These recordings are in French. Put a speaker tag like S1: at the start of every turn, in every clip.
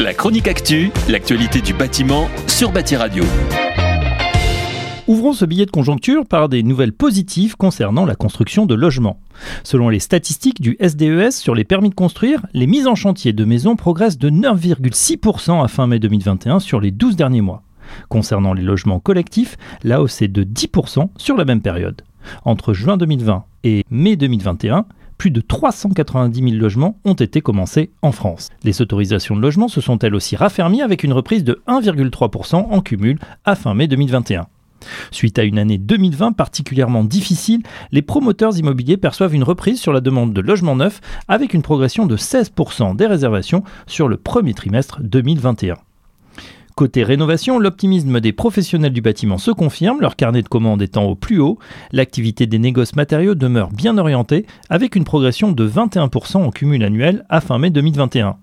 S1: La chronique actu, l'actualité du bâtiment sur Bâti Radio.
S2: Ouvrons ce billet de conjoncture par des nouvelles positives concernant la construction de logements. Selon les statistiques du SDES sur les permis de construire, les mises en chantier de maisons progressent de 9,6% à fin mai 2021 sur les 12 derniers mois. Concernant les logements collectifs, la hausse est de 10% sur la même période. Entre juin 2020 et mai 2021, plus de 390 000 logements ont été commencés en France. Les autorisations de logement se sont elles aussi raffermies avec une reprise de 1,3% en cumul à fin mai 2021. Suite à une année 2020 particulièrement difficile, les promoteurs immobiliers perçoivent une reprise sur la demande de logements neufs avec une progression de 16% des réservations sur le premier trimestre 2021. Côté rénovation, l'optimisme des professionnels du bâtiment se confirme, leur carnet de commandes étant au plus haut. L'activité des négoces matériaux demeure bien orientée, avec une progression de 21% en cumul annuel à fin mai 2021.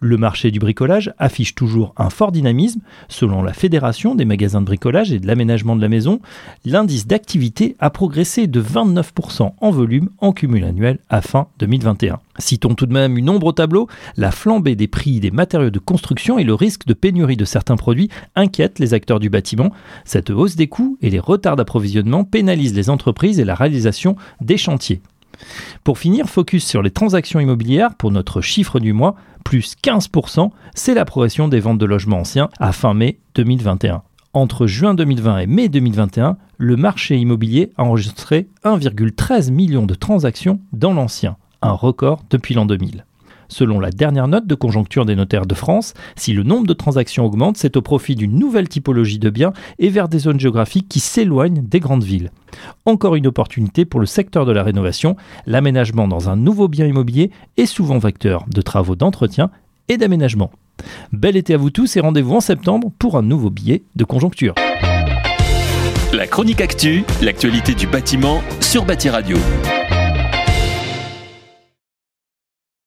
S2: Le marché du bricolage affiche toujours un fort dynamisme. Selon la Fédération des magasins de bricolage et de l'aménagement de la maison, l'indice d'activité a progressé de 29% en volume en cumul annuel à fin 2021. Citons tout de même une ombre au tableau, la flambée des prix des matériaux de construction et le risque de pénurie de certains produits inquiètent les acteurs du bâtiment. Cette hausse des coûts et les retards d'approvisionnement pénalisent les entreprises et la réalisation des chantiers. Pour finir, focus sur les transactions immobilières pour notre chiffre du mois, plus 15%, c'est la progression des ventes de logements anciens à fin mai 2021. Entre juin 2020 et mai 2021, le marché immobilier a enregistré 1,13 million de transactions dans l'ancien, un record depuis l'an 2000. Selon la dernière note de conjoncture des notaires de France, si le nombre de transactions augmente, c'est au profit d'une nouvelle typologie de biens et vers des zones géographiques qui s'éloignent des grandes villes. Encore une opportunité pour le secteur de la rénovation, l'aménagement dans un nouveau bien immobilier est souvent vecteur de travaux d'entretien et d'aménagement. Bel été à vous tous et rendez-vous en septembre pour un nouveau billet de conjoncture.
S1: La chronique actu, l'actualité du bâtiment sur Bâti Radio.